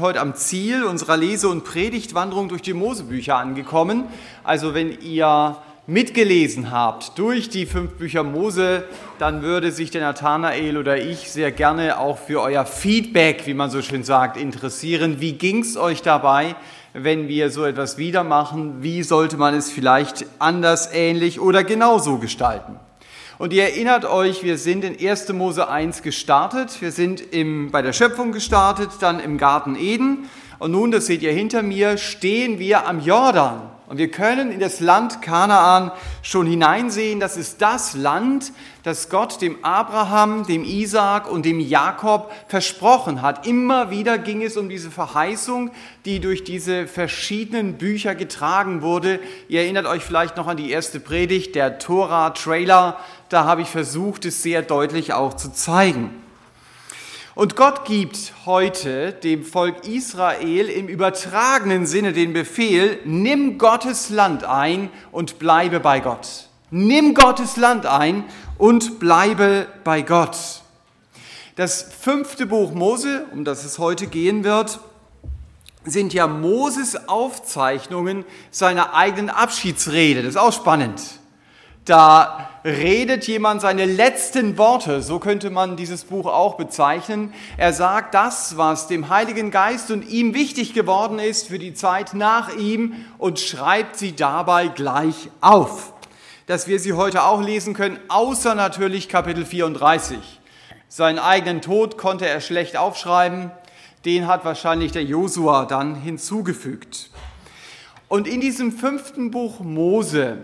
sind heute am Ziel unserer Lese- und Predigtwanderung durch die Mosebücher angekommen. Also wenn ihr mitgelesen habt durch die fünf Bücher Mose, dann würde sich der Nathanael oder ich sehr gerne auch für euer Feedback, wie man so schön sagt, interessieren. Wie ging es euch dabei, wenn wir so etwas wieder machen? Wie sollte man es vielleicht anders, ähnlich oder genauso gestalten? Und ihr erinnert euch, wir sind in 1. Mose 1 gestartet. Wir sind im, bei der Schöpfung gestartet, dann im Garten Eden. Und nun, das seht ihr hinter mir, stehen wir am Jordan. Und wir können in das Land Kanaan schon hineinsehen. Das ist das Land, das Gott dem Abraham, dem Isaak und dem Jakob versprochen hat. Immer wieder ging es um diese Verheißung, die durch diese verschiedenen Bücher getragen wurde. Ihr erinnert euch vielleicht noch an die erste Predigt, der Tora-Trailer. Da habe ich versucht, es sehr deutlich auch zu zeigen. Und Gott gibt heute dem Volk Israel im übertragenen Sinne den Befehl, nimm Gottes Land ein und bleibe bei Gott. Nimm Gottes Land ein und bleibe bei Gott. Das fünfte Buch Mose, um das es heute gehen wird, sind ja Moses Aufzeichnungen seiner eigenen Abschiedsrede. Das ist auch spannend. Da redet jemand seine letzten Worte, so könnte man dieses Buch auch bezeichnen. Er sagt das, was dem Heiligen Geist und ihm wichtig geworden ist für die Zeit nach ihm und schreibt sie dabei gleich auf, dass wir sie heute auch lesen können, außer natürlich Kapitel 34. Seinen eigenen Tod konnte er schlecht aufschreiben, den hat wahrscheinlich der Josua dann hinzugefügt. Und in diesem fünften Buch Mose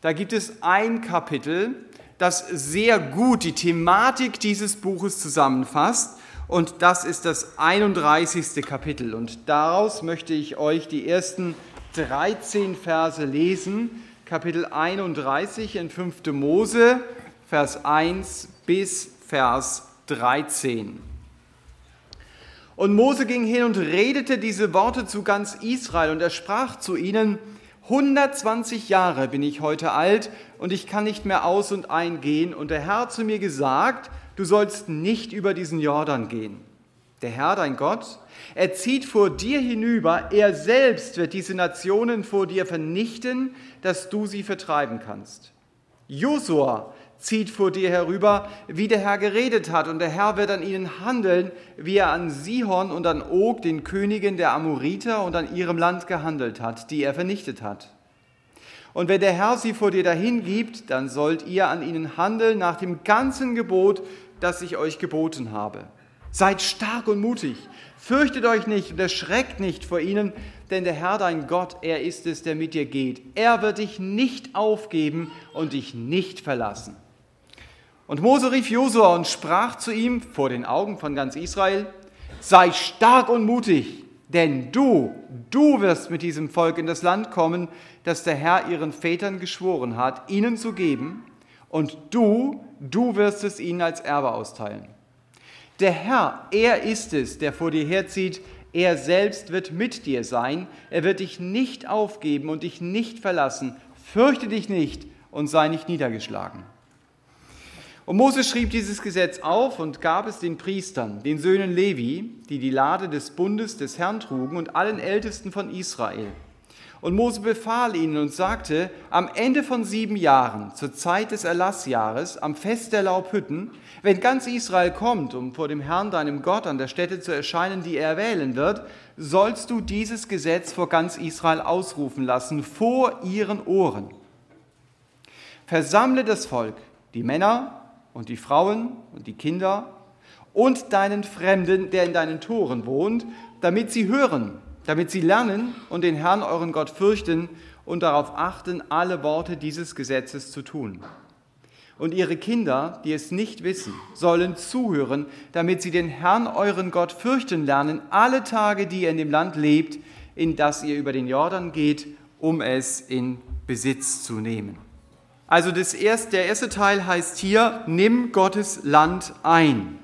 da gibt es ein Kapitel, das sehr gut die Thematik dieses Buches zusammenfasst. Und das ist das 31. Kapitel. Und daraus möchte ich euch die ersten 13 Verse lesen. Kapitel 31 in 5. Mose, Vers 1 bis Vers 13. Und Mose ging hin und redete diese Worte zu ganz Israel. Und er sprach zu ihnen, 120 Jahre bin ich heute alt und ich kann nicht mehr aus und eingehen. Und der Herr hat zu mir gesagt, du sollst nicht über diesen Jordan gehen. Der Herr, dein Gott, er zieht vor dir hinüber, er selbst wird diese Nationen vor dir vernichten, dass du sie vertreiben kannst. Josua zieht vor dir herüber, wie der Herr geredet hat, und der Herr wird an ihnen handeln, wie er an Sihon und an Og, den Königen der Amoriter, und an ihrem Land gehandelt hat, die er vernichtet hat. Und wenn der Herr sie vor dir dahin gibt, dann sollt ihr an ihnen handeln nach dem ganzen Gebot, das ich euch geboten habe. Seid stark und mutig, fürchtet euch nicht und erschreckt nicht vor ihnen, denn der Herr dein Gott, er ist es, der mit dir geht. Er wird dich nicht aufgeben und dich nicht verlassen. Und Mose rief Josua und sprach zu ihm vor den Augen von ganz Israel, sei stark und mutig, denn du, du wirst mit diesem Volk in das Land kommen, das der Herr ihren Vätern geschworen hat, ihnen zu geben, und du, du wirst es ihnen als Erbe austeilen. Der Herr, er ist es, der vor dir herzieht, er selbst wird mit dir sein, er wird dich nicht aufgeben und dich nicht verlassen. Fürchte dich nicht und sei nicht niedergeschlagen. Und Mose schrieb dieses Gesetz auf und gab es den Priestern, den Söhnen Levi, die die Lade des Bundes des Herrn trugen und allen Ältesten von Israel. Und Mose befahl ihnen und sagte, am Ende von sieben Jahren, zur Zeit des Erlassjahres, am Fest der Laubhütten, wenn ganz Israel kommt, um vor dem Herrn, deinem Gott, an der Stätte zu erscheinen, die er wählen wird, sollst du dieses Gesetz vor ganz Israel ausrufen lassen, vor ihren Ohren. Versammle das Volk, die Männer, und die Frauen und die Kinder und deinen Fremden, der in deinen Toren wohnt, damit sie hören, damit sie lernen und den Herrn euren Gott fürchten und darauf achten, alle Worte dieses Gesetzes zu tun. Und ihre Kinder, die es nicht wissen, sollen zuhören, damit sie den Herrn euren Gott fürchten lernen, alle Tage, die ihr in dem Land lebt, in das ihr über den Jordan geht, um es in Besitz zu nehmen. Also das erste, der erste Teil heißt hier, nimm Gottes Land ein.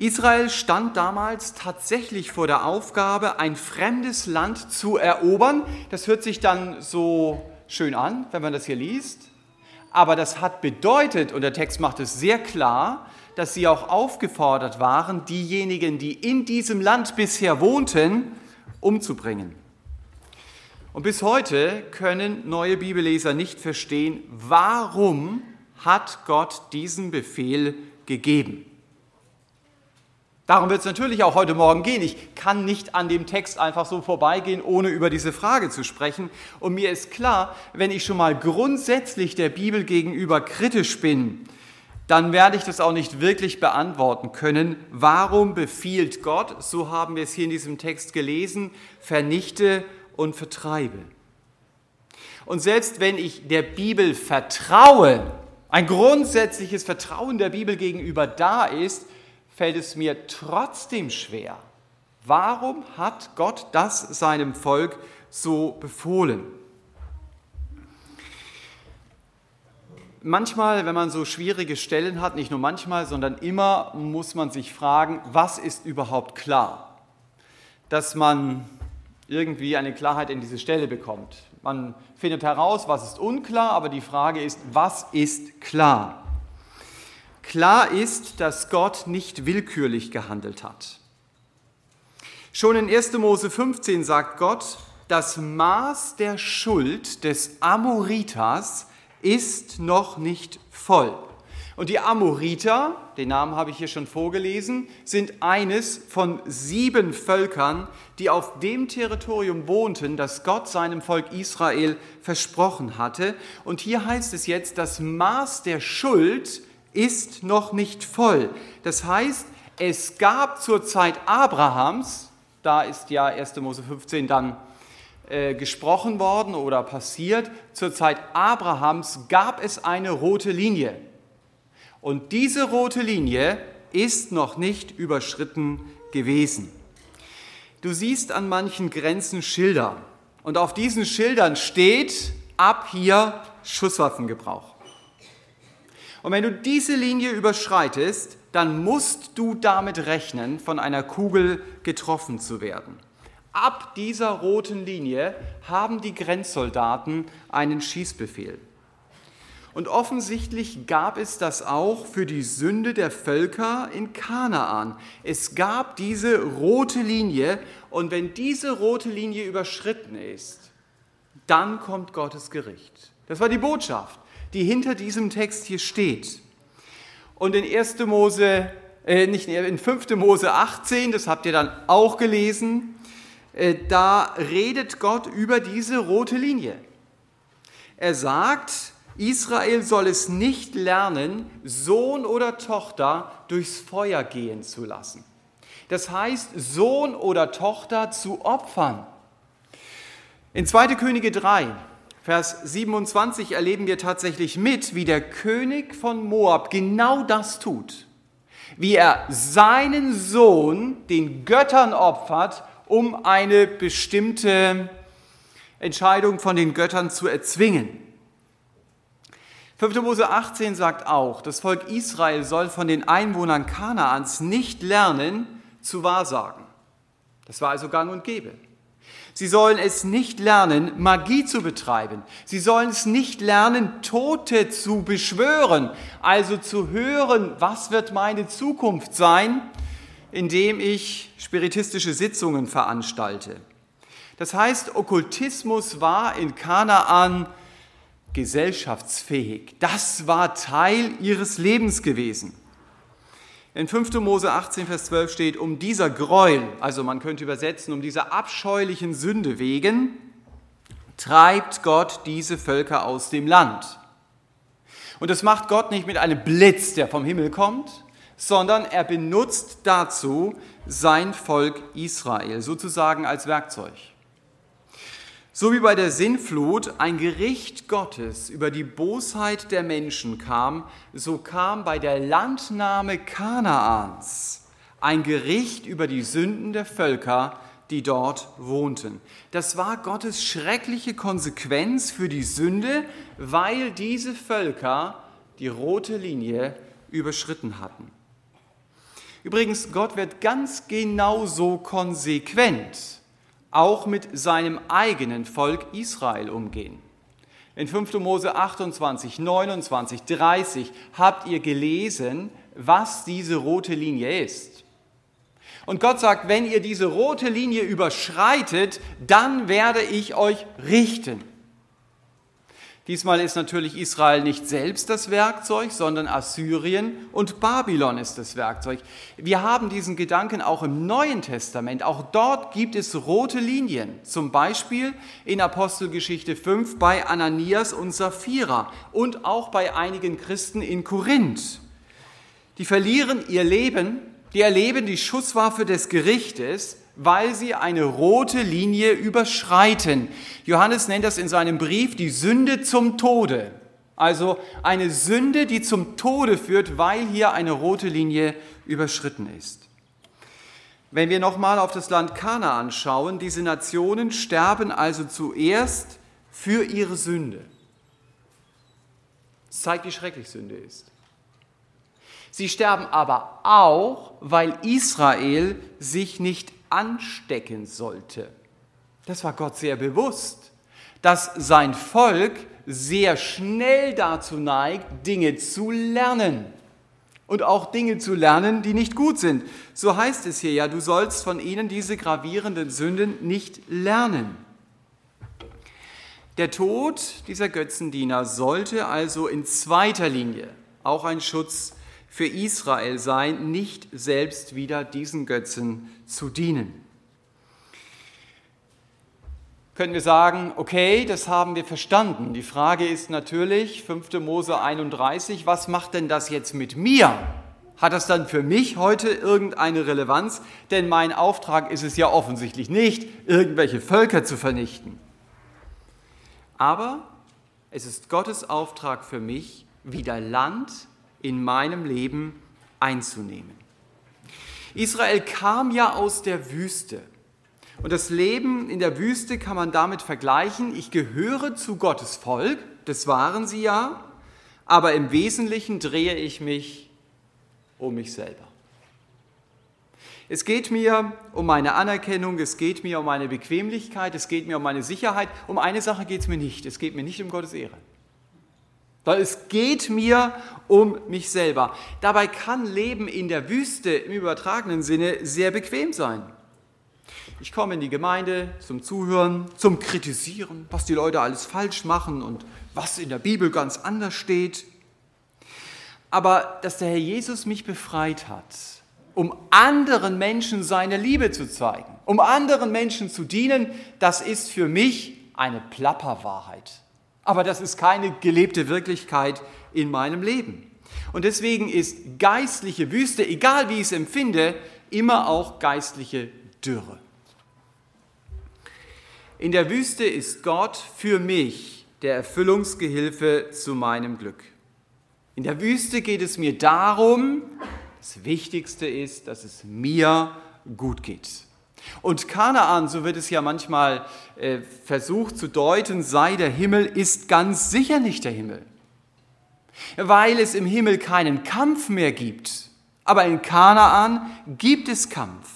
Israel stand damals tatsächlich vor der Aufgabe, ein fremdes Land zu erobern. Das hört sich dann so schön an, wenn man das hier liest. Aber das hat bedeutet, und der Text macht es sehr klar, dass sie auch aufgefordert waren, diejenigen, die in diesem Land bisher wohnten, umzubringen. Und bis heute können neue Bibelleser nicht verstehen, warum hat Gott diesen Befehl gegeben. Darum wird es natürlich auch heute Morgen gehen. Ich kann nicht an dem Text einfach so vorbeigehen, ohne über diese Frage zu sprechen. Und mir ist klar, wenn ich schon mal grundsätzlich der Bibel gegenüber kritisch bin, dann werde ich das auch nicht wirklich beantworten können. Warum befiehlt Gott, so haben wir es hier in diesem Text gelesen, vernichte und vertreibe? Und selbst wenn ich der Bibel vertraue, ein grundsätzliches Vertrauen der Bibel gegenüber da ist, fällt es mir trotzdem schwer. Warum hat Gott das seinem Volk so befohlen? Manchmal, wenn man so schwierige Stellen hat, nicht nur manchmal, sondern immer, muss man sich fragen, was ist überhaupt klar? Dass man irgendwie eine Klarheit in diese Stelle bekommt. Man findet heraus, was ist unklar, aber die Frage ist, was ist klar? Klar ist, dass Gott nicht willkürlich gehandelt hat. Schon in 1. Mose 15 sagt Gott, das Maß der Schuld des Amoritas ist noch nicht voll. Und die Amoriter, den Namen habe ich hier schon vorgelesen, sind eines von sieben Völkern, die auf dem Territorium wohnten, das Gott seinem Volk Israel versprochen hatte. Und hier heißt es jetzt, das Maß der Schuld ist noch nicht voll. Das heißt, es gab zur Zeit Abrahams, da ist ja 1. Mose 15 dann äh, gesprochen worden oder passiert, zur Zeit Abrahams gab es eine rote Linie. Und diese rote Linie ist noch nicht überschritten gewesen. Du siehst an manchen Grenzen Schilder und auf diesen Schildern steht ab hier Schusswaffengebrauch. Und wenn du diese Linie überschreitest, dann musst du damit rechnen, von einer Kugel getroffen zu werden. Ab dieser roten Linie haben die Grenzsoldaten einen Schießbefehl. Und offensichtlich gab es das auch für die Sünde der Völker in Kanaan. Es gab diese rote Linie und wenn diese rote Linie überschritten ist, dann kommt Gottes Gericht. Das war die Botschaft die hinter diesem Text hier steht. Und in 1. Mose, äh, nicht in 5. Mose 18, das habt ihr dann auch gelesen, äh, da redet Gott über diese rote Linie. Er sagt, Israel soll es nicht lernen, Sohn oder Tochter durchs Feuer gehen zu lassen. Das heißt, Sohn oder Tochter zu opfern. In 2. Könige 3, Vers 27 erleben wir tatsächlich mit, wie der König von Moab genau das tut. Wie er seinen Sohn den Göttern opfert, um eine bestimmte Entscheidung von den Göttern zu erzwingen. 5. Mose 18 sagt auch, das Volk Israel soll von den Einwohnern Kanaans nicht lernen zu wahrsagen. Das war also gang und gäbe. Sie sollen es nicht lernen, Magie zu betreiben. Sie sollen es nicht lernen, Tote zu beschwören, also zu hören, was wird meine Zukunft sein, indem ich spiritistische Sitzungen veranstalte. Das heißt, Okkultismus war in Kanaan gesellschaftsfähig. Das war Teil ihres Lebens gewesen. In 5. Mose 18, Vers 12 steht, um dieser Gräuel, also man könnte übersetzen, um dieser abscheulichen Sünde wegen, treibt Gott diese Völker aus dem Land. Und das macht Gott nicht mit einem Blitz, der vom Himmel kommt, sondern er benutzt dazu sein Volk Israel, sozusagen als Werkzeug. So wie bei der Sinnflut ein Gericht Gottes über die Bosheit der Menschen kam, so kam bei der Landnahme Kanaans ein Gericht über die Sünden der Völker, die dort wohnten. Das war Gottes schreckliche Konsequenz für die Sünde, weil diese Völker die rote Linie überschritten hatten. Übrigens, Gott wird ganz genauso konsequent auch mit seinem eigenen Volk Israel umgehen. In 5. Mose 28, 29, 30 habt ihr gelesen, was diese rote Linie ist. Und Gott sagt, wenn ihr diese rote Linie überschreitet, dann werde ich euch richten. Diesmal ist natürlich Israel nicht selbst das Werkzeug, sondern Assyrien und Babylon ist das Werkzeug. Wir haben diesen Gedanken auch im Neuen Testament. Auch dort gibt es rote Linien. Zum Beispiel in Apostelgeschichte 5 bei Ananias und Sapphira und auch bei einigen Christen in Korinth. Die verlieren ihr Leben, die erleben die Schusswaffe des Gerichtes weil sie eine rote Linie überschreiten. Johannes nennt das in seinem Brief die Sünde zum Tode. Also eine Sünde, die zum Tode führt, weil hier eine rote Linie überschritten ist. Wenn wir nochmal auf das Land Kana anschauen, diese Nationen sterben also zuerst für ihre Sünde. Das zeigt, wie schrecklich Sünde ist. Sie sterben aber auch, weil Israel sich nicht anstecken sollte. Das war Gott sehr bewusst, dass sein Volk sehr schnell dazu neigt, Dinge zu lernen. Und auch Dinge zu lernen, die nicht gut sind. So heißt es hier ja, du sollst von ihnen diese gravierenden Sünden nicht lernen. Der Tod dieser Götzendiener sollte also in zweiter Linie auch ein Schutz für Israel sein, nicht selbst wieder diesen Götzen zu dienen. Können wir sagen, okay, das haben wir verstanden. Die Frage ist natürlich, 5. Mose 31, was macht denn das jetzt mit mir? Hat das dann für mich heute irgendeine Relevanz? Denn mein Auftrag ist es ja offensichtlich nicht, irgendwelche Völker zu vernichten. Aber es ist Gottes Auftrag für mich, wieder Land in meinem Leben einzunehmen. Israel kam ja aus der Wüste. Und das Leben in der Wüste kann man damit vergleichen, ich gehöre zu Gottes Volk, das waren sie ja, aber im Wesentlichen drehe ich mich um mich selber. Es geht mir um meine Anerkennung, es geht mir um meine Bequemlichkeit, es geht mir um meine Sicherheit. Um eine Sache geht es mir nicht, es geht mir nicht um Gottes Ehre. Weil es geht mir um mich selber. Dabei kann Leben in der Wüste im übertragenen Sinne sehr bequem sein. Ich komme in die Gemeinde zum Zuhören, zum Kritisieren, was die Leute alles falsch machen und was in der Bibel ganz anders steht. Aber dass der Herr Jesus mich befreit hat, um anderen Menschen seine Liebe zu zeigen, um anderen Menschen zu dienen, das ist für mich eine Plapperwahrheit. Aber das ist keine gelebte Wirklichkeit in meinem Leben. Und deswegen ist geistliche Wüste, egal wie ich es empfinde, immer auch geistliche Dürre. In der Wüste ist Gott für mich der Erfüllungsgehilfe zu meinem Glück. In der Wüste geht es mir darum, das Wichtigste ist, dass es mir gut geht. Und Kanaan, so wird es ja manchmal äh, versucht zu deuten, sei der Himmel, ist ganz sicher nicht der Himmel. Weil es im Himmel keinen Kampf mehr gibt. Aber in Kanaan gibt es Kampf.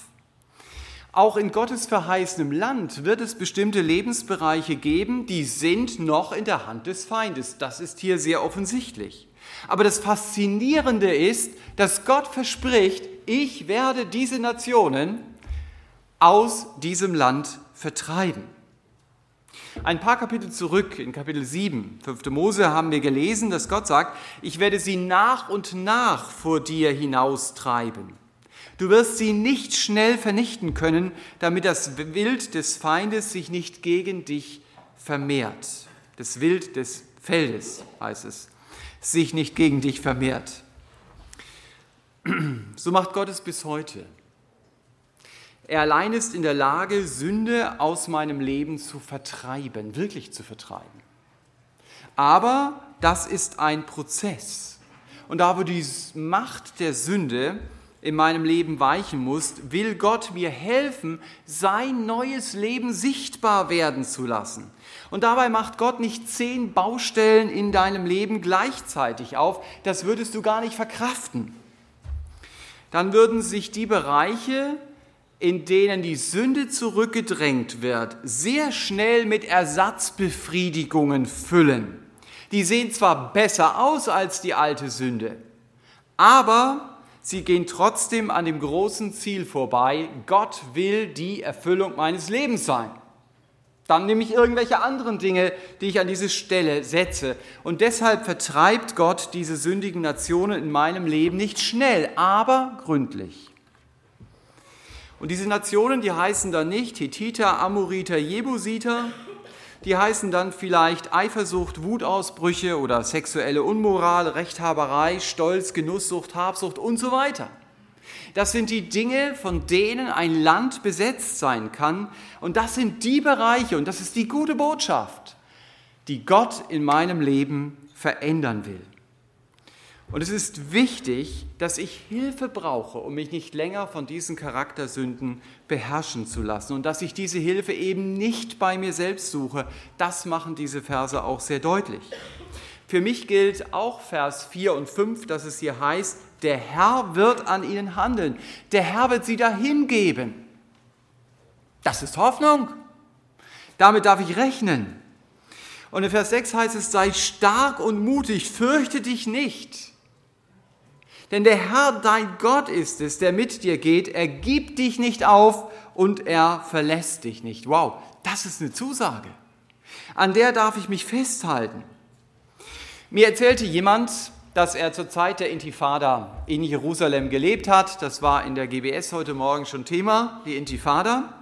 Auch in Gottes verheißenem Land wird es bestimmte Lebensbereiche geben, die sind noch in der Hand des Feindes. Das ist hier sehr offensichtlich. Aber das Faszinierende ist, dass Gott verspricht, ich werde diese Nationen aus diesem Land vertreiben. Ein paar Kapitel zurück, in Kapitel 7, 5. Mose, haben wir gelesen, dass Gott sagt, ich werde sie nach und nach vor dir hinaustreiben. Du wirst sie nicht schnell vernichten können, damit das Wild des Feindes sich nicht gegen dich vermehrt. Das Wild des Feldes heißt es, sich nicht gegen dich vermehrt. So macht Gott es bis heute. Er allein ist in der Lage, Sünde aus meinem Leben zu vertreiben, wirklich zu vertreiben. Aber das ist ein Prozess. Und da, wo die Macht der Sünde in meinem Leben weichen muss, will Gott mir helfen, sein neues Leben sichtbar werden zu lassen. Und dabei macht Gott nicht zehn Baustellen in deinem Leben gleichzeitig auf. Das würdest du gar nicht verkraften. Dann würden sich die Bereiche, in denen die Sünde zurückgedrängt wird, sehr schnell mit Ersatzbefriedigungen füllen. Die sehen zwar besser aus als die alte Sünde, Aber sie gehen trotzdem an dem großen Ziel vorbei. Gott will die Erfüllung meines Lebens sein. Dann nehme ich irgendwelche anderen Dinge, die ich an diese Stelle setze. Und deshalb vertreibt Gott diese sündigen Nationen in meinem Leben nicht schnell, aber gründlich. Und diese Nationen, die heißen dann nicht Hethiter, Amoriter, Jebusiter, die heißen dann vielleicht Eifersucht, Wutausbrüche oder sexuelle Unmoral, Rechthaberei, Stolz, Genusssucht, Habsucht und so weiter. Das sind die Dinge, von denen ein Land besetzt sein kann. Und das sind die Bereiche, und das ist die gute Botschaft, die Gott in meinem Leben verändern will. Und es ist wichtig, dass ich Hilfe brauche, um mich nicht länger von diesen Charaktersünden beherrschen zu lassen und dass ich diese Hilfe eben nicht bei mir selbst suche. Das machen diese Verse auch sehr deutlich. Für mich gilt auch Vers 4 und 5, dass es hier heißt, der Herr wird an ihnen handeln, der Herr wird sie dahin geben. Das ist Hoffnung. Damit darf ich rechnen. Und in Vers 6 heißt es, sei stark und mutig, fürchte dich nicht. Denn der Herr, dein Gott ist es, der mit dir geht. Er gibt dich nicht auf und er verlässt dich nicht. Wow, das ist eine Zusage. An der darf ich mich festhalten. Mir erzählte jemand, dass er zur Zeit der Intifada in Jerusalem gelebt hat. Das war in der GBS heute Morgen schon Thema, die Intifada.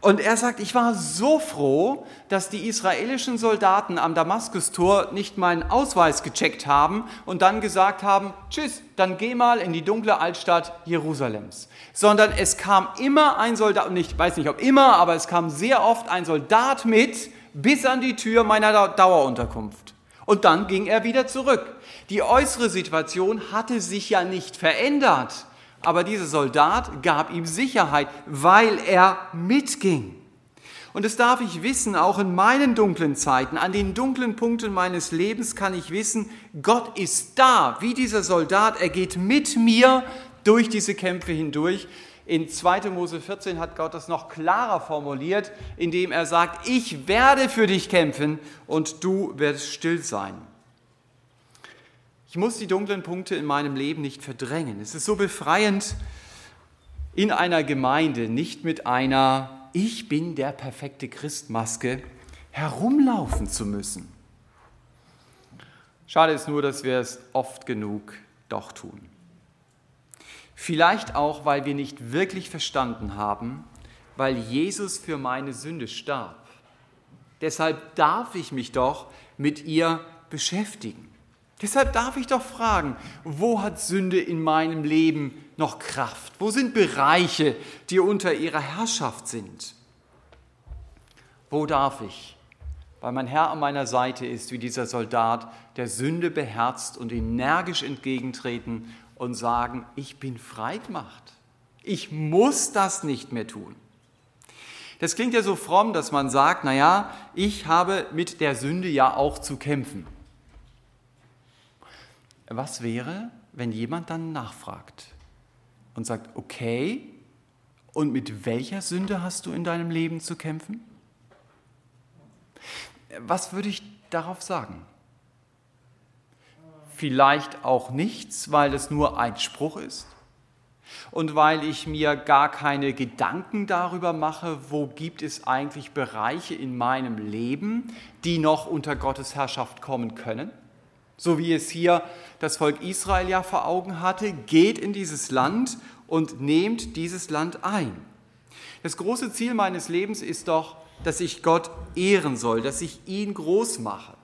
Und er sagt, ich war so froh, dass die israelischen Soldaten am Damaskustor nicht meinen Ausweis gecheckt haben und dann gesagt haben, tschüss, dann geh mal in die dunkle Altstadt Jerusalems. Sondern es kam immer ein Soldat, und ich weiß nicht ob immer, aber es kam sehr oft ein Soldat mit bis an die Tür meiner Dauerunterkunft. Und dann ging er wieder zurück. Die äußere Situation hatte sich ja nicht verändert aber dieser Soldat gab ihm Sicherheit, weil er mitging. Und das darf ich wissen, auch in meinen dunklen Zeiten, an den dunklen Punkten meines Lebens kann ich wissen, Gott ist da, wie dieser Soldat, er geht mit mir durch diese Kämpfe hindurch. In 2. Mose 14 hat Gott das noch klarer formuliert, indem er sagt, ich werde für dich kämpfen und du wirst still sein. Ich muss die dunklen Punkte in meinem Leben nicht verdrängen. Es ist so befreiend, in einer Gemeinde nicht mit einer Ich bin der perfekte Christmaske herumlaufen zu müssen. Schade ist nur, dass wir es oft genug doch tun. Vielleicht auch, weil wir nicht wirklich verstanden haben, weil Jesus für meine Sünde starb. Deshalb darf ich mich doch mit ihr beschäftigen. Deshalb darf ich doch fragen, wo hat Sünde in meinem Leben noch Kraft? Wo sind Bereiche, die unter ihrer Herrschaft sind? Wo darf ich, weil mein Herr an meiner Seite ist, wie dieser Soldat, der Sünde beherzt und energisch entgegentreten und sagen, ich bin frei gemacht. Ich muss das nicht mehr tun. Das klingt ja so fromm, dass man sagt, naja, ich habe mit der Sünde ja auch zu kämpfen. Was wäre, wenn jemand dann nachfragt und sagt, okay, und mit welcher Sünde hast du in deinem Leben zu kämpfen? Was würde ich darauf sagen? Vielleicht auch nichts, weil es nur ein Spruch ist und weil ich mir gar keine Gedanken darüber mache, wo gibt es eigentlich Bereiche in meinem Leben, die noch unter Gottes Herrschaft kommen können so wie es hier das Volk Israel ja vor Augen hatte, geht in dieses Land und nehmt dieses Land ein. Das große Ziel meines Lebens ist doch, dass ich Gott ehren soll, dass ich ihn groß mache,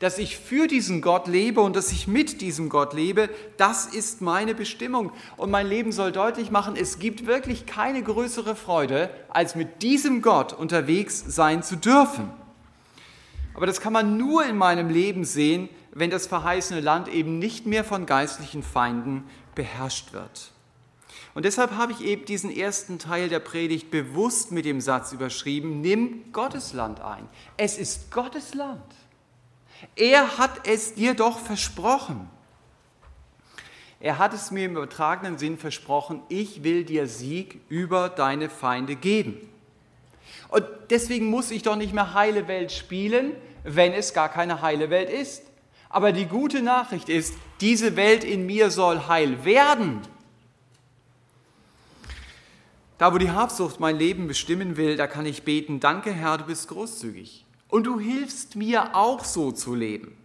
dass ich für diesen Gott lebe und dass ich mit diesem Gott lebe, das ist meine Bestimmung. Und mein Leben soll deutlich machen, es gibt wirklich keine größere Freude, als mit diesem Gott unterwegs sein zu dürfen. Aber das kann man nur in meinem Leben sehen, wenn das verheißene Land eben nicht mehr von geistlichen Feinden beherrscht wird. Und deshalb habe ich eben diesen ersten Teil der Predigt bewusst mit dem Satz überschrieben, nimm Gottes Land ein. Es ist Gottes Land. Er hat es dir doch versprochen. Er hat es mir im übertragenen Sinn versprochen, ich will dir Sieg über deine Feinde geben. Und deswegen muss ich doch nicht mehr heile Welt spielen, wenn es gar keine heile Welt ist. Aber die gute Nachricht ist, diese Welt in mir soll heil werden. Da, wo die Habsucht mein Leben bestimmen will, da kann ich beten, danke Herr, du bist großzügig. Und du hilfst mir auch so zu leben.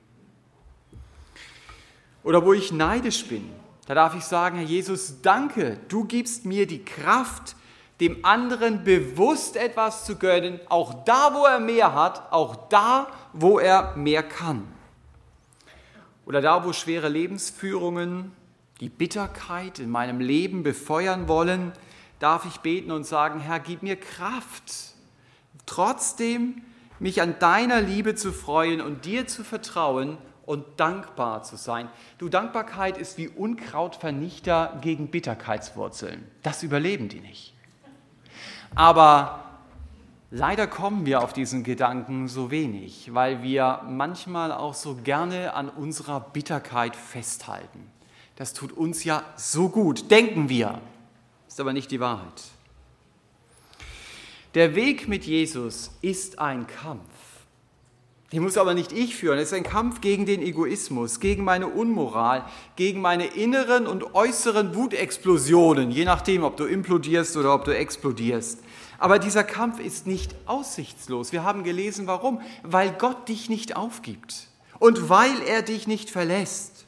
Oder wo ich neidisch bin, da darf ich sagen, Herr Jesus, danke, du gibst mir die Kraft, dem anderen bewusst etwas zu gönnen, auch da, wo er mehr hat, auch da, wo er mehr kann. Oder da, wo schwere Lebensführungen die Bitterkeit in meinem Leben befeuern wollen, darf ich beten und sagen, Herr, gib mir Kraft, trotzdem mich an deiner Liebe zu freuen und dir zu vertrauen und dankbar zu sein. Du, Dankbarkeit ist wie Unkrautvernichter gegen Bitterkeitswurzeln. Das überleben die nicht. Aber leider kommen wir auf diesen Gedanken so wenig, weil wir manchmal auch so gerne an unserer Bitterkeit festhalten. Das tut uns ja so gut, denken wir ist aber nicht die Wahrheit. Der Weg mit Jesus ist ein Kampf. Den muss aber nicht ich führen. Es ist ein Kampf gegen den Egoismus, gegen meine Unmoral, gegen meine inneren und äußeren Wutexplosionen, je nachdem, ob du implodierst oder ob du explodierst. Aber dieser Kampf ist nicht aussichtslos. Wir haben gelesen, warum? Weil Gott dich nicht aufgibt und weil er dich nicht verlässt.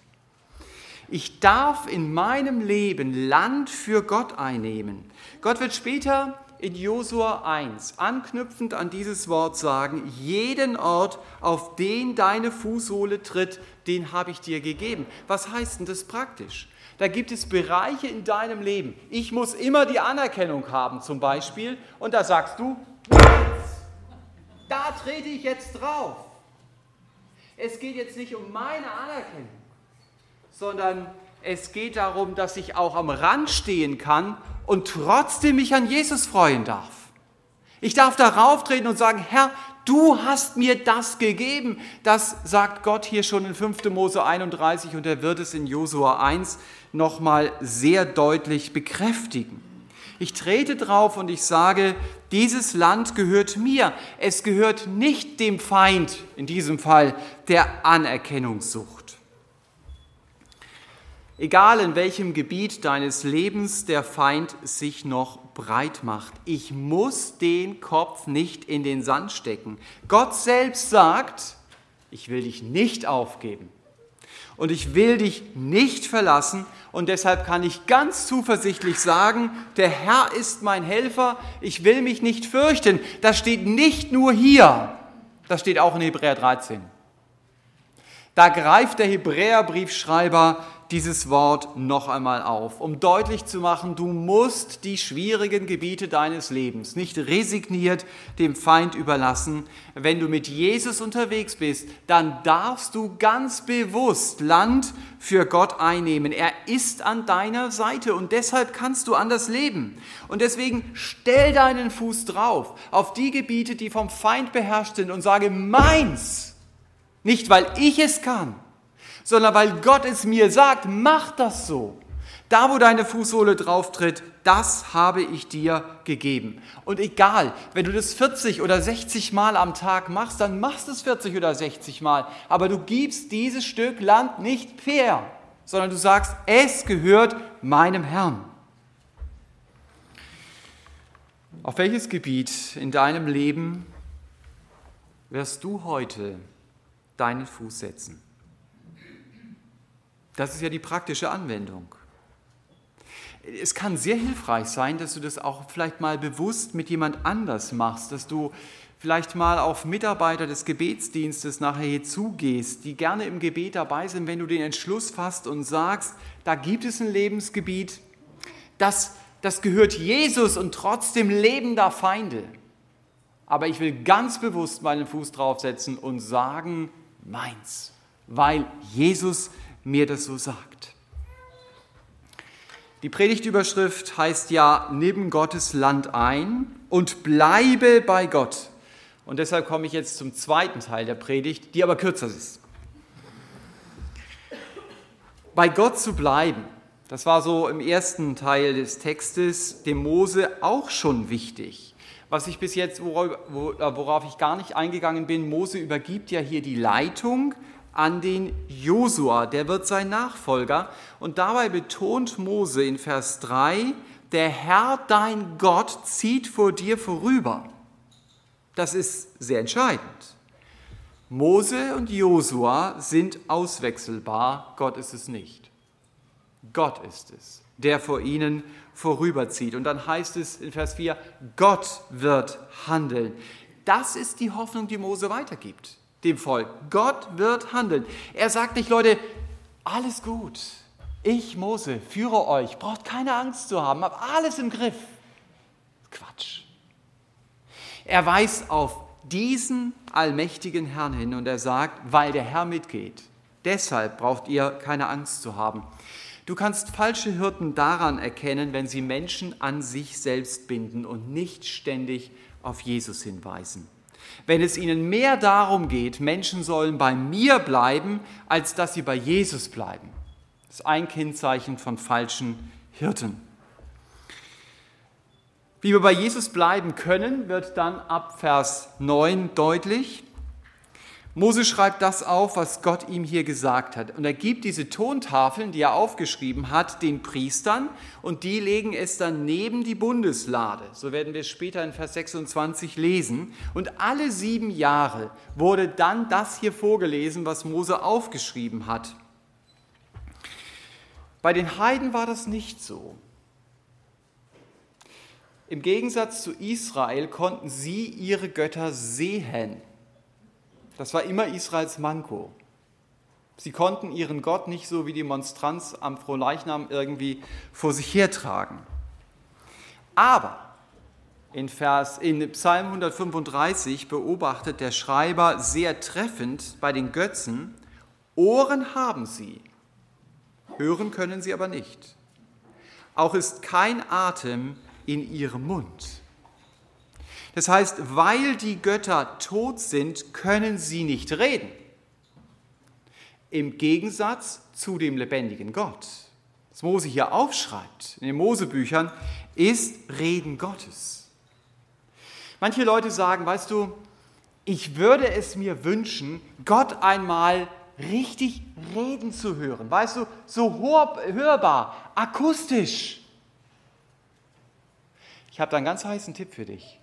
Ich darf in meinem Leben Land für Gott einnehmen. Gott wird später in Josua 1 anknüpfend an dieses Wort sagen, jeden Ort, auf den deine Fußsohle tritt, den habe ich dir gegeben. Was heißt denn das praktisch? Da gibt es Bereiche in deinem Leben. Ich muss immer die Anerkennung haben zum Beispiel und da sagst du, da trete ich jetzt drauf. Es geht jetzt nicht um meine Anerkennung sondern es geht darum, dass ich auch am Rand stehen kann und trotzdem mich an Jesus freuen darf. Ich darf darauf treten und sagen, Herr, du hast mir das gegeben. Das sagt Gott hier schon in 5. Mose 31 und er wird es in Josua 1 nochmal sehr deutlich bekräftigen. Ich trete drauf und ich sage, dieses Land gehört mir. Es gehört nicht dem Feind, in diesem Fall der Anerkennungssucht. Egal in welchem Gebiet deines Lebens der Feind sich noch breit macht, ich muss den Kopf nicht in den Sand stecken. Gott selbst sagt, ich will dich nicht aufgeben und ich will dich nicht verlassen und deshalb kann ich ganz zuversichtlich sagen, der Herr ist mein Helfer, ich will mich nicht fürchten. Das steht nicht nur hier, das steht auch in Hebräer 13. Da greift der Hebräerbriefschreiber dieses Wort noch einmal auf, um deutlich zu machen, du musst die schwierigen Gebiete deines Lebens nicht resigniert dem Feind überlassen. Wenn du mit Jesus unterwegs bist, dann darfst du ganz bewusst Land für Gott einnehmen. Er ist an deiner Seite und deshalb kannst du anders leben. Und deswegen stell deinen Fuß drauf auf die Gebiete, die vom Feind beherrscht sind und sage, meins, nicht weil ich es kann, sondern weil Gott es mir sagt, mach das so. Da, wo deine Fußsohle drauf tritt, das habe ich dir gegeben. Und egal, wenn du das 40 oder 60 Mal am Tag machst, dann machst du es 40 oder 60 Mal. Aber du gibst dieses Stück Land nicht fair, sondern du sagst, es gehört meinem Herrn. Auf welches Gebiet in deinem Leben wirst du heute deinen Fuß setzen? Das ist ja die praktische Anwendung. Es kann sehr hilfreich sein, dass du das auch vielleicht mal bewusst mit jemand anders machst, dass du vielleicht mal auf Mitarbeiter des Gebetsdienstes nachher hier zugehst, die gerne im Gebet dabei sind, wenn du den Entschluss fasst und sagst, da gibt es ein Lebensgebiet, das, das gehört Jesus und trotzdem leben da Feinde. Aber ich will ganz bewusst meinen Fuß draufsetzen und sagen, meins, weil Jesus mir das so sagt. Die Predigtüberschrift heißt ja, nimm Gottes Land ein und bleibe bei Gott. Und deshalb komme ich jetzt zum zweiten Teil der Predigt, die aber kürzer ist. Bei Gott zu bleiben, das war so im ersten Teil des Textes dem Mose auch schon wichtig. Was ich bis jetzt, worauf ich gar nicht eingegangen bin, Mose übergibt ja hier die Leitung an den Josua, der wird sein Nachfolger. Und dabei betont Mose in Vers 3, der Herr dein Gott zieht vor dir vorüber. Das ist sehr entscheidend. Mose und Josua sind auswechselbar, Gott ist es nicht. Gott ist es, der vor ihnen vorüberzieht. Und dann heißt es in Vers 4, Gott wird handeln. Das ist die Hoffnung, die Mose weitergibt dem Volk. Gott wird handeln. Er sagt nicht, Leute, alles gut. Ich, Mose, führe euch. Braucht keine Angst zu haben. Hab alles im Griff. Quatsch. Er weist auf diesen allmächtigen Herrn hin und er sagt, weil der Herr mitgeht. Deshalb braucht ihr keine Angst zu haben. Du kannst falsche Hirten daran erkennen, wenn sie Menschen an sich selbst binden und nicht ständig auf Jesus hinweisen wenn es ihnen mehr darum geht, Menschen sollen bei mir bleiben, als dass sie bei Jesus bleiben. Das ist ein Kennzeichen von falschen Hirten. Wie wir bei Jesus bleiben können, wird dann ab Vers 9 deutlich. Mose schreibt das auf, was Gott ihm hier gesagt hat. Und er gibt diese Tontafeln, die er aufgeschrieben hat, den Priestern und die legen es dann neben die Bundeslade. So werden wir es später in Vers 26 lesen. Und alle sieben Jahre wurde dann das hier vorgelesen, was Mose aufgeschrieben hat. Bei den Heiden war das nicht so. Im Gegensatz zu Israel konnten sie ihre Götter sehen. Das war immer Israels Manko. Sie konnten ihren Gott nicht so wie die Monstranz am Frohleichnam irgendwie vor sich hertragen. Aber in, Vers, in Psalm 135 beobachtet der Schreiber sehr treffend bei den Götzen, Ohren haben sie, hören können sie aber nicht. Auch ist kein Atem in ihrem Mund. Das heißt, weil die Götter tot sind, können sie nicht reden. Im Gegensatz zu dem lebendigen Gott. Was Mose hier aufschreibt in den Mosebüchern, ist Reden Gottes. Manche Leute sagen, weißt du, ich würde es mir wünschen, Gott einmal richtig reden zu hören. Weißt du, so hörbar, akustisch. Ich habe da einen ganz heißen Tipp für dich.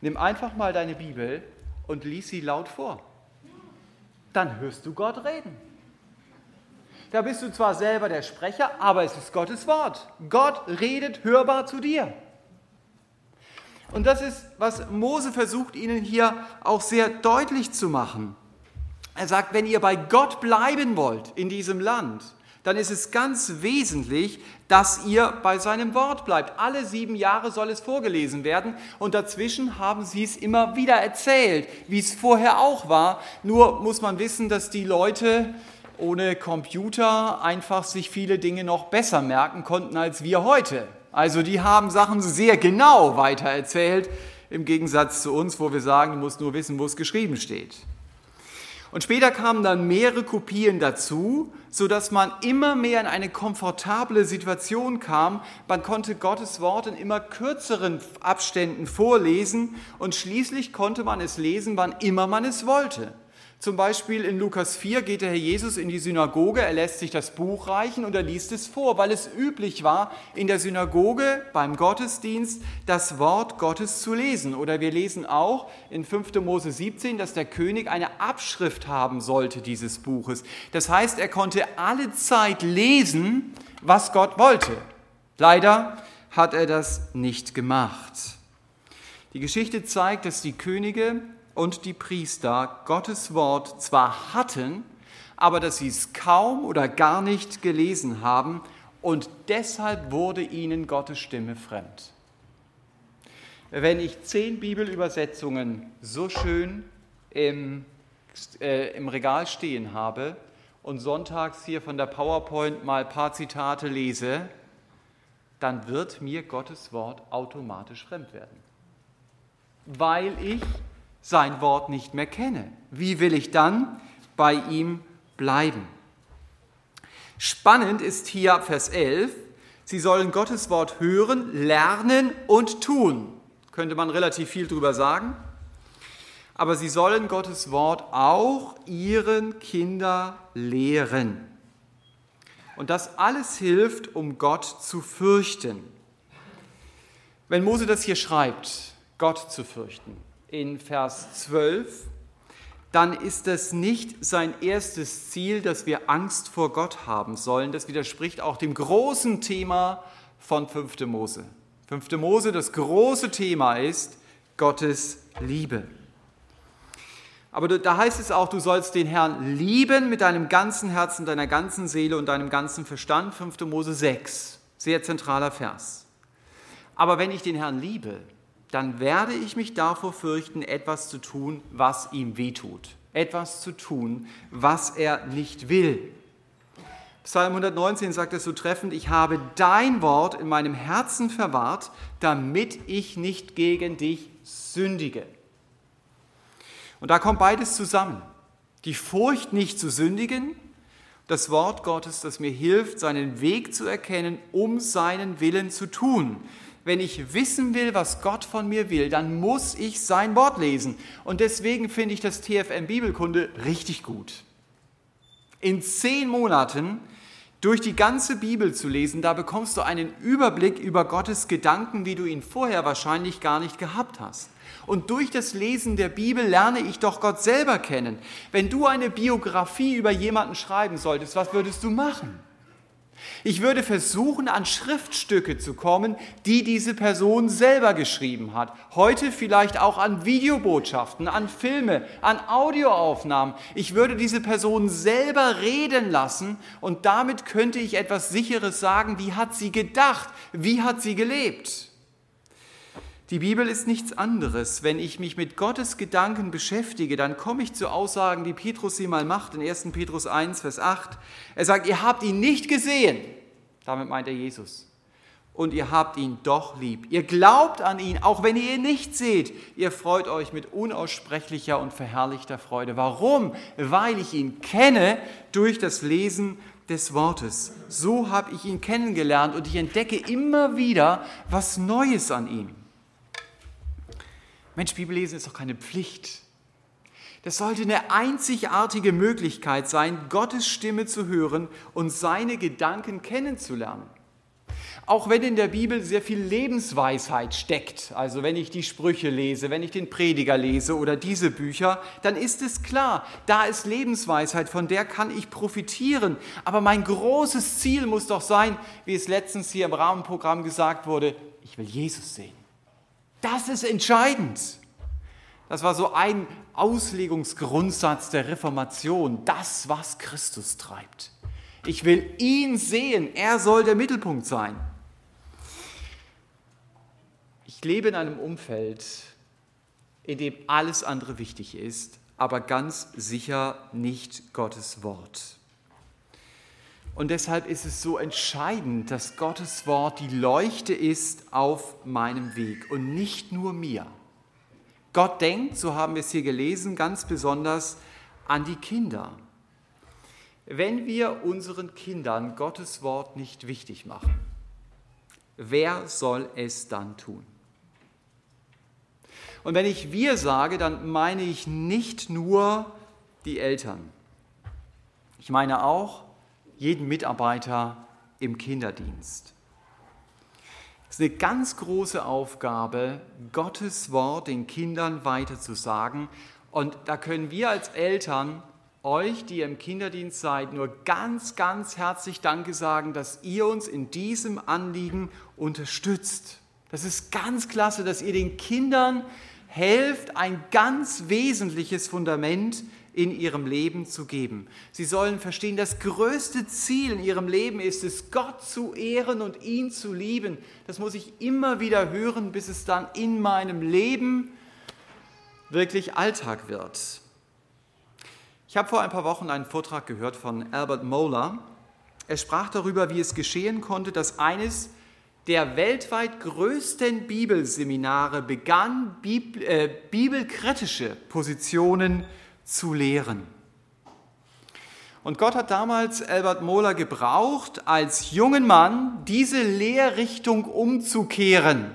Nimm einfach mal deine Bibel und lies sie laut vor. Dann hörst du Gott reden. Da bist du zwar selber der Sprecher, aber es ist Gottes Wort. Gott redet hörbar zu dir. Und das ist, was Mose versucht ihnen hier auch sehr deutlich zu machen. Er sagt, wenn ihr bei Gott bleiben wollt in diesem Land, dann ist es ganz wesentlich, dass ihr bei seinem Wort bleibt. Alle sieben Jahre soll es vorgelesen werden und dazwischen haben sie es immer wieder erzählt, wie es vorher auch war. Nur muss man wissen, dass die Leute ohne Computer einfach sich viele Dinge noch besser merken konnten als wir heute. Also die haben Sachen sehr genau weitererzählt, im Gegensatz zu uns, wo wir sagen, du musst nur wissen, wo es geschrieben steht. Und später kamen dann mehrere Kopien dazu, sodass man immer mehr in eine komfortable Situation kam. Man konnte Gottes Wort in immer kürzeren Abständen vorlesen und schließlich konnte man es lesen, wann immer man es wollte. Zum Beispiel in Lukas 4 geht der Herr Jesus in die Synagoge, er lässt sich das Buch reichen und er liest es vor, weil es üblich war, in der Synagoge beim Gottesdienst das Wort Gottes zu lesen. Oder wir lesen auch in 5. Mose 17, dass der König eine Abschrift haben sollte dieses Buches. Das heißt, er konnte alle Zeit lesen, was Gott wollte. Leider hat er das nicht gemacht. Die Geschichte zeigt, dass die Könige und die Priester Gottes Wort zwar hatten, aber dass sie es kaum oder gar nicht gelesen haben und deshalb wurde ihnen Gottes Stimme fremd. Wenn ich zehn Bibelübersetzungen so schön im, äh, im Regal stehen habe und sonntags hier von der PowerPoint mal ein paar Zitate lese, dann wird mir Gottes Wort automatisch fremd werden, weil ich sein Wort nicht mehr kenne. Wie will ich dann bei ihm bleiben? Spannend ist hier Vers 11, sie sollen Gottes Wort hören, lernen und tun. Könnte man relativ viel drüber sagen. aber sie sollen Gottes Wort auch ihren Kindern lehren. Und das alles hilft, um Gott zu fürchten. Wenn Mose das hier schreibt, Gott zu fürchten, in Vers 12, dann ist das nicht sein erstes Ziel, dass wir Angst vor Gott haben sollen. Das widerspricht auch dem großen Thema von 5. Mose. 5. Mose, das große Thema ist Gottes Liebe. Aber da heißt es auch, du sollst den Herrn lieben mit deinem ganzen Herzen, deiner ganzen Seele und deinem ganzen Verstand. 5. Mose 6, sehr zentraler Vers. Aber wenn ich den Herrn liebe, dann werde ich mich davor fürchten, etwas zu tun, was ihm wehtut. Etwas zu tun, was er nicht will. Psalm 119 sagt es so treffend, ich habe dein Wort in meinem Herzen verwahrt, damit ich nicht gegen dich sündige. Und da kommt beides zusammen. Die Furcht nicht zu sündigen, das Wort Gottes, das mir hilft, seinen Weg zu erkennen, um seinen Willen zu tun. Wenn ich wissen will, was Gott von mir will, dann muss ich sein Wort lesen. Und deswegen finde ich das TFM Bibelkunde richtig gut. In zehn Monaten durch die ganze Bibel zu lesen, da bekommst du einen Überblick über Gottes Gedanken, wie du ihn vorher wahrscheinlich gar nicht gehabt hast. Und durch das Lesen der Bibel lerne ich doch Gott selber kennen. Wenn du eine Biografie über jemanden schreiben solltest, was würdest du machen? Ich würde versuchen, an Schriftstücke zu kommen, die diese Person selber geschrieben hat. Heute vielleicht auch an Videobotschaften, an Filme, an Audioaufnahmen. Ich würde diese Person selber reden lassen und damit könnte ich etwas Sicheres sagen, wie hat sie gedacht, wie hat sie gelebt. Die Bibel ist nichts anderes. Wenn ich mich mit Gottes Gedanken beschäftige, dann komme ich zu Aussagen, die Petrus sie mal macht in 1. Petrus 1, Vers 8. Er sagt, ihr habt ihn nicht gesehen. Damit meint er Jesus. Und ihr habt ihn doch lieb. Ihr glaubt an ihn, auch wenn ihr ihn nicht seht. Ihr freut euch mit unaussprechlicher und verherrlichter Freude. Warum? Weil ich ihn kenne durch das Lesen des Wortes. So habe ich ihn kennengelernt und ich entdecke immer wieder was Neues an ihm. Mensch, Bibellesen ist doch keine Pflicht. Das sollte eine einzigartige Möglichkeit sein, Gottes Stimme zu hören und seine Gedanken kennenzulernen. Auch wenn in der Bibel sehr viel Lebensweisheit steckt, also wenn ich die Sprüche lese, wenn ich den Prediger lese oder diese Bücher, dann ist es klar, da ist Lebensweisheit, von der kann ich profitieren. Aber mein großes Ziel muss doch sein, wie es letztens hier im Rahmenprogramm gesagt wurde, ich will Jesus sehen. Das ist entscheidend. Das war so ein Auslegungsgrundsatz der Reformation, das, was Christus treibt. Ich will ihn sehen, er soll der Mittelpunkt sein. Ich lebe in einem Umfeld, in dem alles andere wichtig ist, aber ganz sicher nicht Gottes Wort. Und deshalb ist es so entscheidend, dass Gottes Wort die Leuchte ist auf meinem Weg und nicht nur mir. Gott denkt, so haben wir es hier gelesen, ganz besonders an die Kinder. Wenn wir unseren Kindern Gottes Wort nicht wichtig machen, wer soll es dann tun? Und wenn ich wir sage, dann meine ich nicht nur die Eltern. Ich meine auch jeden Mitarbeiter im Kinderdienst. Es ist eine ganz große Aufgabe, Gottes Wort den Kindern weiterzusagen. Und da können wir als Eltern euch, die ihr im Kinderdienst seid, nur ganz, ganz herzlich Danke sagen, dass ihr uns in diesem Anliegen unterstützt. Das ist ganz klasse, dass ihr den Kindern helft, ein ganz wesentliches Fundament in ihrem Leben zu geben. Sie sollen verstehen, das größte Ziel in ihrem Leben ist es, Gott zu ehren und ihn zu lieben. Das muss ich immer wieder hören, bis es dann in meinem Leben wirklich Alltag wird. Ich habe vor ein paar Wochen einen Vortrag gehört von Albert Moeller. Er sprach darüber, wie es geschehen konnte, dass eines der weltweit größten Bibelseminare begann, Bibel, äh, bibelkritische Positionen zu lehren. Und Gott hat damals Albert Mohler gebraucht, als jungen Mann diese Lehrrichtung umzukehren.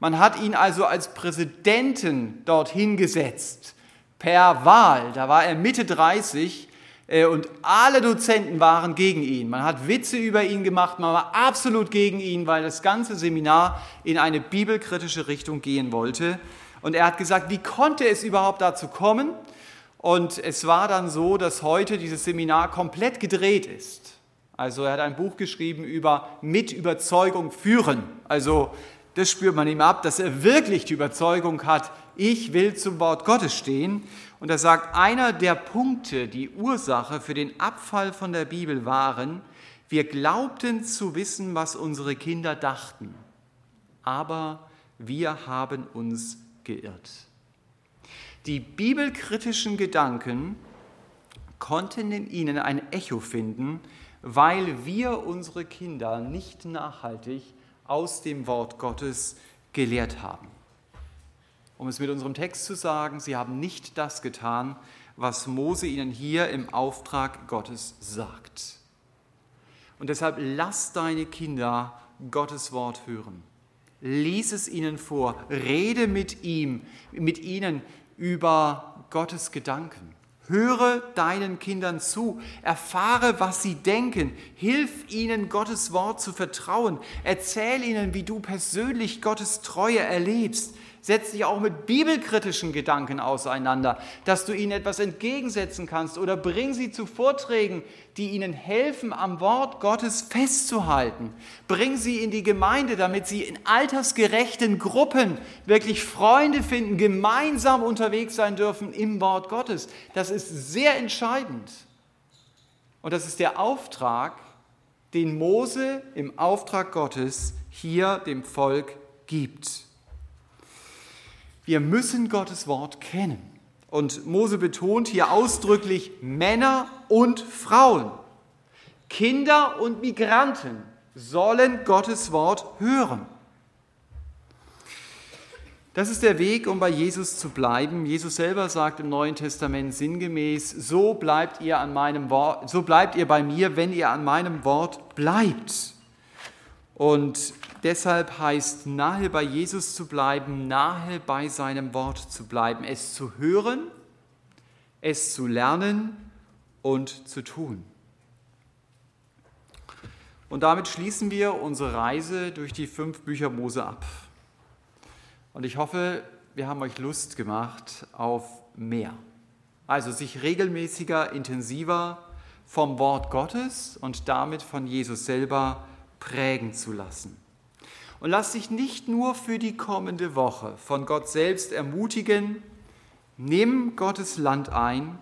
Man hat ihn also als Präsidenten dorthin gesetzt. per Wahl. Da war er Mitte 30 äh, und alle Dozenten waren gegen ihn. Man hat Witze über ihn gemacht, man war absolut gegen ihn, weil das ganze Seminar in eine bibelkritische Richtung gehen wollte. Und er hat gesagt, wie konnte es überhaupt dazu kommen? Und es war dann so, dass heute dieses Seminar komplett gedreht ist. Also er hat ein Buch geschrieben über mit Überzeugung führen. Also das spürt man ihm ab, dass er wirklich die Überzeugung hat, ich will zum Wort Gottes stehen. Und er sagt, einer der Punkte, die Ursache für den Abfall von der Bibel waren, wir glaubten zu wissen, was unsere Kinder dachten, aber wir haben uns geirrt. Die bibelkritischen Gedanken konnten in ihnen ein Echo finden, weil wir unsere Kinder nicht nachhaltig aus dem Wort Gottes gelehrt haben. Um es mit unserem Text zu sagen, sie haben nicht das getan, was Mose ihnen hier im Auftrag Gottes sagt. Und deshalb lass deine Kinder Gottes Wort hören. Lies es ihnen vor, rede mit ihm, mit ihnen über Gottes Gedanken. Höre deinen Kindern zu, erfahre, was sie denken, hilf ihnen, Gottes Wort zu vertrauen, erzähl ihnen, wie du persönlich Gottes Treue erlebst, setz dich auch mit bibelkritischen Gedanken auseinander, dass du ihnen etwas entgegensetzen kannst oder bring sie zu Vorträgen, die ihnen helfen, am Wort Gottes festzuhalten. Bring sie in die Gemeinde, damit sie in altersgerechten Gruppen wirklich Freunde finden, gemeinsam unterwegs sein dürfen im Wort Gottes. Das ist sehr entscheidend. Und das ist der Auftrag, den Mose im Auftrag Gottes hier dem Volk gibt. Wir müssen Gottes Wort kennen. Und Mose betont hier ausdrücklich Männer und Frauen, Kinder und Migranten sollen Gottes Wort hören. Das ist der Weg, um bei Jesus zu bleiben. Jesus selber sagt im Neuen Testament sinngemäß, so bleibt ihr an meinem Wort, so bleibt ihr bei mir, wenn ihr an meinem Wort bleibt. Und deshalb heißt nahe bei Jesus zu bleiben, nahe bei seinem Wort zu bleiben, es zu hören, es zu lernen und zu tun. Und damit schließen wir unsere Reise durch die fünf Bücher Mose ab. Und ich hoffe, wir haben euch Lust gemacht auf mehr. Also sich regelmäßiger, intensiver vom Wort Gottes und damit von Jesus selber prägen zu lassen. Und lass dich nicht nur für die kommende Woche von Gott selbst ermutigen, nimm Gottes Land ein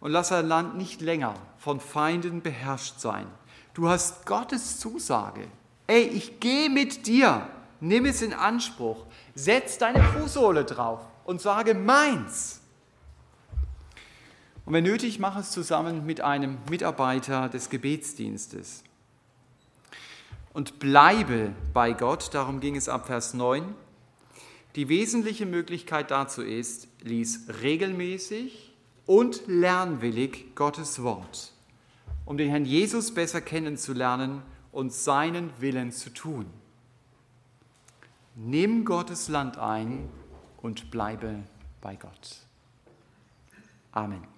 und lass ein Land nicht länger von Feinden beherrscht sein. Du hast Gottes Zusage. Ey, ich gehe mit dir. Nimm es in Anspruch. Setz deine Fußsohle drauf und sage meins. Und wenn nötig, mach es zusammen mit einem Mitarbeiter des Gebetsdienstes und bleibe bei Gott, darum ging es ab Vers 9. Die wesentliche Möglichkeit dazu ist, lies regelmäßig und lernwillig Gottes Wort, um den Herrn Jesus besser kennenzulernen und seinen Willen zu tun. Nimm Gottes Land ein und bleibe bei Gott. Amen.